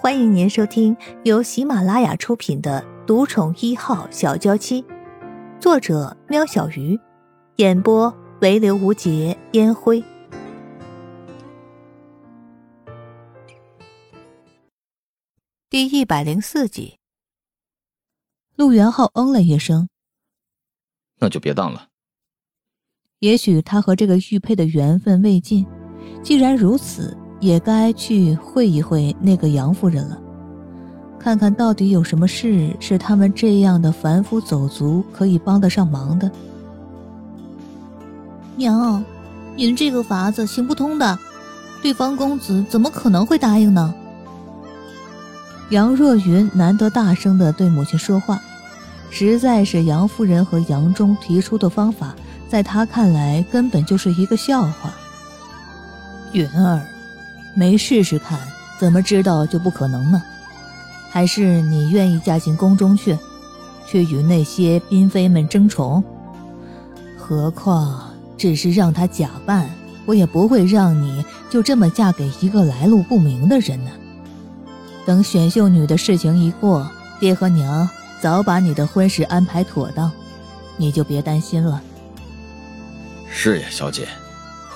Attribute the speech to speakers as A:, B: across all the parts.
A: 欢迎您收听由喜马拉雅出品的《独宠一号小娇妻》，作者：喵小鱼，演播：唯刘无节烟灰。第一百零四集，
B: 陆元浩嗯了一声：“
C: 那就别当了。
B: 也许他和这个玉佩的缘分未尽，既然如此。”也该去会一会那个杨夫人了，看看到底有什么事是他们这样的凡夫走卒可以帮得上忙的。
D: 娘，您这个法子行不通的，对方公子怎么可能会答应呢？
B: 杨若云难得大声的对母亲说话，实在是杨夫人和杨忠提出的方法，在她看来根本就是一个笑话。
E: 云儿。没试试看，怎么知道就不可能呢？还是你愿意嫁进宫中去，去与那些嫔妃们争宠？何况只是让他假扮，我也不会让你就这么嫁给一个来路不明的人呢。等选秀女的事情一过，爹和娘早把你的婚事安排妥当，你就别担心了。
C: 是呀，小姐。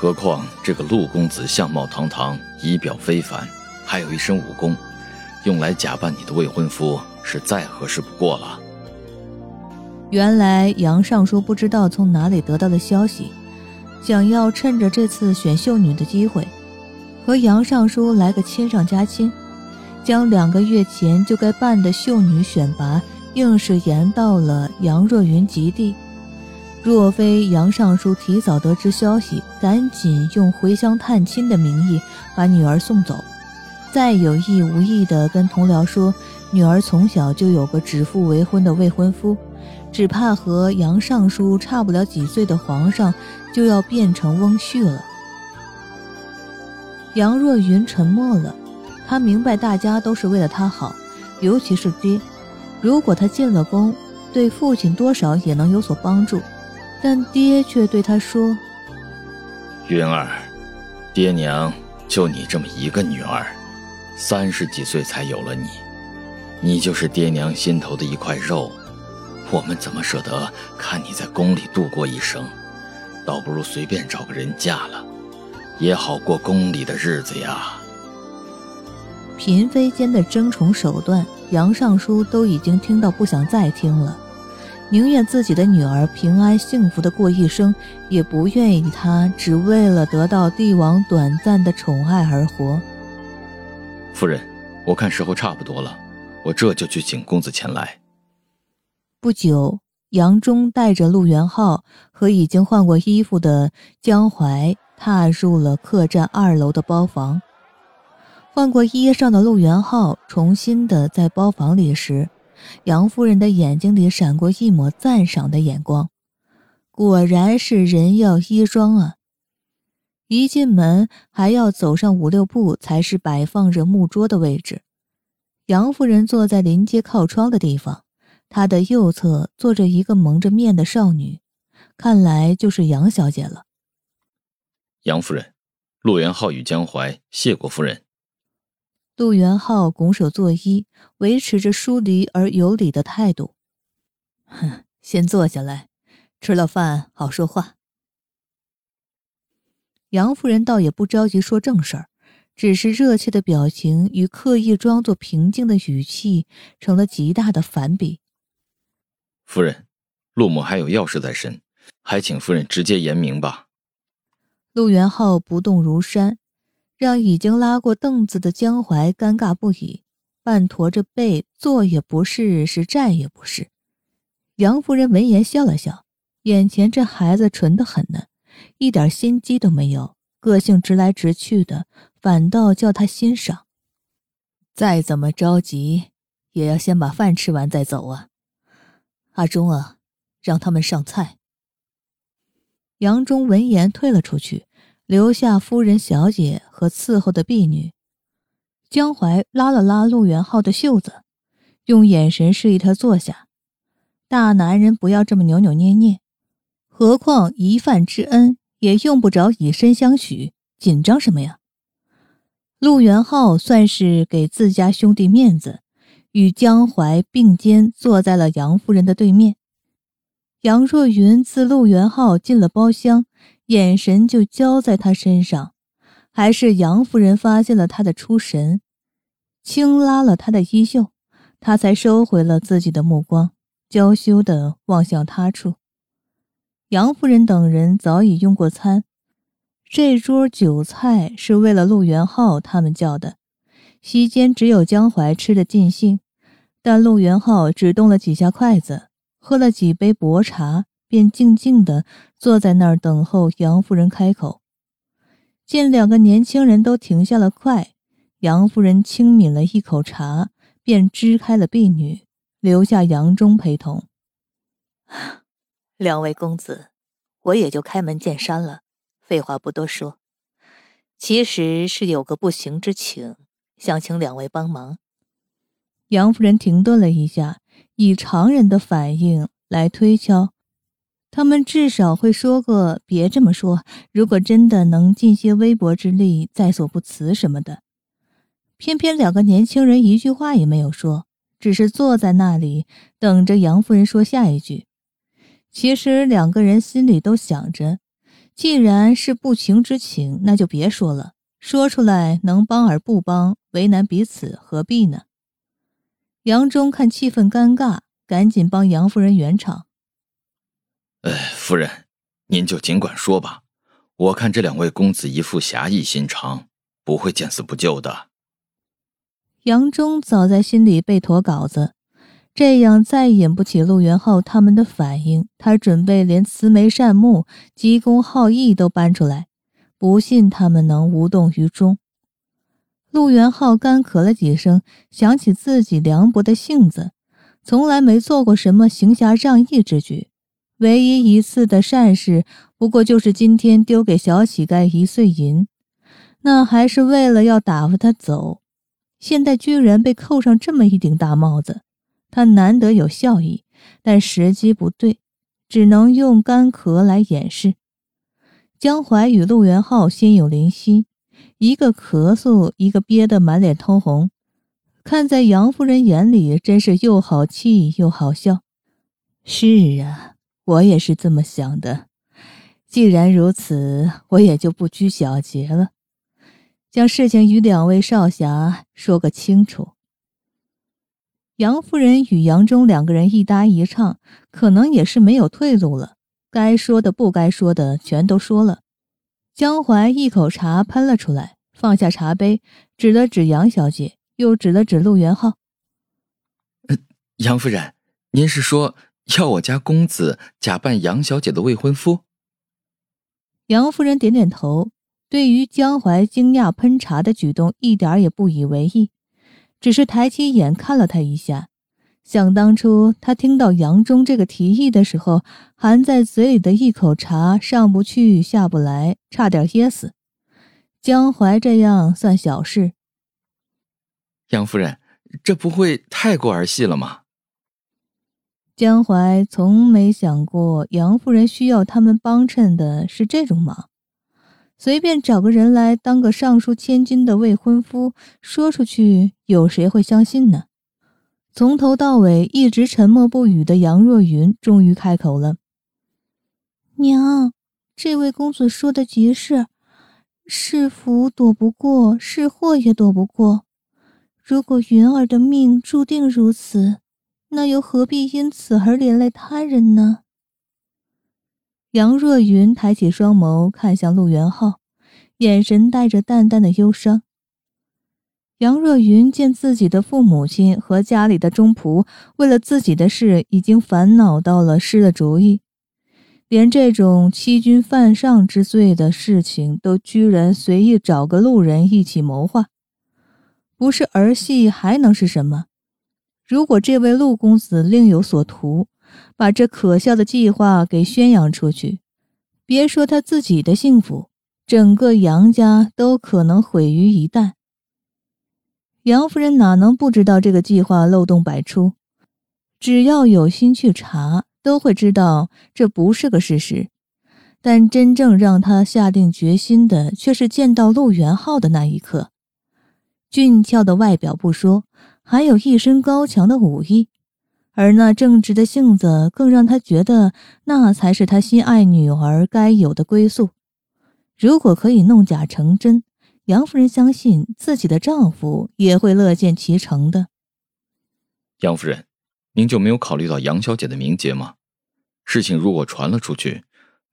C: 何况这个陆公子相貌堂堂，仪表非凡，还有一身武功，用来假扮你的未婚夫是再合适不过了。
B: 原来杨尚书不知道从哪里得到的消息，想要趁着这次选秀女的机会，和杨尚书来个亲上加亲，将两个月前就该办的秀女选拔，硬是延到了杨若云及第。若非杨尚书提早得知消息，赶紧用回乡探亲的名义把女儿送走，再有意无意地跟同僚说女儿从小就有个指腹为婚的未婚夫，只怕和杨尚书差不了几岁的皇上就要变成翁婿了。杨若云沉默了，他明白大家都是为了他好，尤其是爹，如果他进了宫，对父亲多少也能有所帮助。但爹却对他说：“
C: 云儿，爹娘就你这么一个女儿，三十几岁才有了你，你就是爹娘心头的一块肉，我们怎么舍得看你在宫里度过一生？倒不如随便找个人嫁了，也好过宫里的日子呀。”
B: 嫔妃间的争宠手段，杨尚书都已经听到不想再听了。宁愿自己的女儿平安幸福的过一生，也不愿意她只为了得到帝王短暂的宠爱而活。
C: 夫人，我看时候差不多了，我这就去请公子前来。
B: 不久，杨忠带着陆元浩和已经换过衣服的江淮踏入了客栈二楼的包房。换过衣裳的陆元浩重新的在包房里时。杨夫人的眼睛里闪过一抹赞赏的眼光，果然是人要衣装啊！一进门还要走上五六步才是摆放着木桌的位置。杨夫人坐在临街靠窗的地方，她的右侧坐着一个蒙着面的少女，看来就是杨小姐了。
C: 杨夫人，陆元浩与江淮谢过夫人。
B: 陆元浩拱手作揖，维持着疏离而有礼的态度。
E: 哼，先坐下来，吃了饭好说话。
B: 杨夫人倒也不着急说正事儿，只是热切的表情与刻意装作平静的语气成了极大的反比。
C: 夫人，陆母还有要事在身，还请夫人直接言明吧。
B: 陆元浩不动如山。让已经拉过凳子的江淮尴尬不已，半驼着背，坐也不是，是站也不是。杨夫人闻言笑了笑，眼前这孩子纯得很呢，一点心机都没有，个性直来直去的，反倒叫他欣赏。
E: 再怎么着急，也要先把饭吃完再走啊。阿忠啊，让他们上菜。
B: 杨忠闻言退了出去。留下夫人、小姐和伺候的婢女。江淮拉了拉陆元浩的袖子，用眼神示意他坐下。大男人不要这么扭扭捏捏，何况一饭之恩也用不着以身相许，紧张什么呀？陆元浩算是给自家兄弟面子，与江淮并肩坐在了杨夫人的对面。杨若云自陆元浩进了包厢，眼神就交在他身上，还是杨夫人发现了他的出神，轻拉了他的衣袖，他才收回了自己的目光，娇羞地望向他处。杨夫人等人早已用过餐。这桌酒菜是为了陆元浩他们叫的，席间只有江淮吃得尽兴，但陆元浩只动了几下筷子，喝了几杯薄茶，便静静地坐在那儿等候杨夫人开口。见两个年轻人都停下了筷，杨夫人轻抿了一口茶，便支开了婢女，留下杨忠陪同。
A: 两位公子，我也就开门见山了。废话不多说，其实是有个不行之请，想请两位帮忙。
B: 杨夫人停顿了一下，以常人的反应来推敲，他们至少会说个“别这么说”。如果真的能尽些微薄之力，在所不辞什么的。偏偏两个年轻人一句话也没有说，只是坐在那里等着杨夫人说下一句。其实两个人心里都想着。既然是不情之请，那就别说了。说出来能帮而不帮，为难彼此，何必呢？杨忠看气氛尴尬，赶紧帮杨夫人圆场。
C: 哎，夫人，您就尽管说吧。我看这两位公子一副侠义心肠，不会见死不救的。
B: 杨忠早在心里背妥稿子。这样再引不起陆元浩他们的反应，他准备连慈眉善目、急公好义都搬出来，不信他们能无动于衷。陆元浩干咳了几声，想起自己凉薄的性子，从来没做过什么行侠仗义之举，唯一一次的善事，不过就是今天丢给小乞丐一碎银，那还是为了要打发他走，现在居然被扣上这么一顶大帽子。他难得有笑意，但时机不对，只能用干咳来掩饰。江淮与陆元浩心有灵犀，一个咳嗽，一个憋得满脸通红，看在杨夫人眼里，真是又好气又好笑。是啊，我也是这么想的。既然如此，我也就不拘小节了，将事情与两位少侠说个清楚。杨夫人与杨忠两个人一搭一唱，可能也是没有退路了。该说的、不该说的，全都说了。江淮一口茶喷了出来，放下茶杯，指了指杨小姐，又指了指陆元浩：“
C: 杨夫人，您是说要我家公子假扮杨小姐的未婚夫？”
B: 杨夫人点点头，对于江淮惊讶喷茶的举动，一点也不以为意。只是抬起眼看了他一下，想当初他听到杨忠这个提议的时候，含在嘴里的一口茶上不去下不来，差点噎死。江淮这样算小事。
C: 杨夫人，这不会太过儿戏了吗？
B: 江淮从没想过杨夫人需要他们帮衬的是这种忙。随便找个人来当个上书千金的未婚夫，说出去有谁会相信呢？从头到尾一直沉默不语的杨若云终于开口了：“
D: 娘，这位公子说的极是，是福躲不过，是祸也躲不过。如果云儿的命注定如此，那又何必因此而连累他人呢？”
B: 杨若云抬起双眸看向陆元浩，眼神带着淡淡的忧伤。杨若云见自己的父母亲和家里的中仆为了自己的事已经烦恼到了失了主意，连这种欺君犯上之罪的事情都居然随意找个路人一起谋划，不是儿戏还能是什么？如果这位陆公子另有所图，把这可笑的计划给宣扬出去，别说他自己的幸福，整个杨家都可能毁于一旦。杨夫人哪能不知道这个计划漏洞百出？只要有心去查，都会知道这不是个事实。但真正让他下定决心的，却是见到陆元浩的那一刻。俊俏的外表不说，还有一身高强的武艺，而那正直的性子更让他觉得那才是他心爱女儿该有的归宿。如果可以弄假成真，杨夫人相信自己的丈夫也会乐见其成的。
C: 杨夫人，您就没有考虑到杨小姐的名节吗？事情如果传了出去，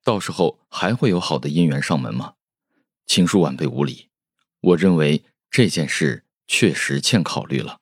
C: 到时候还会有好的姻缘上门吗？请恕晚辈无礼，我认为。这件事确实欠考虑了。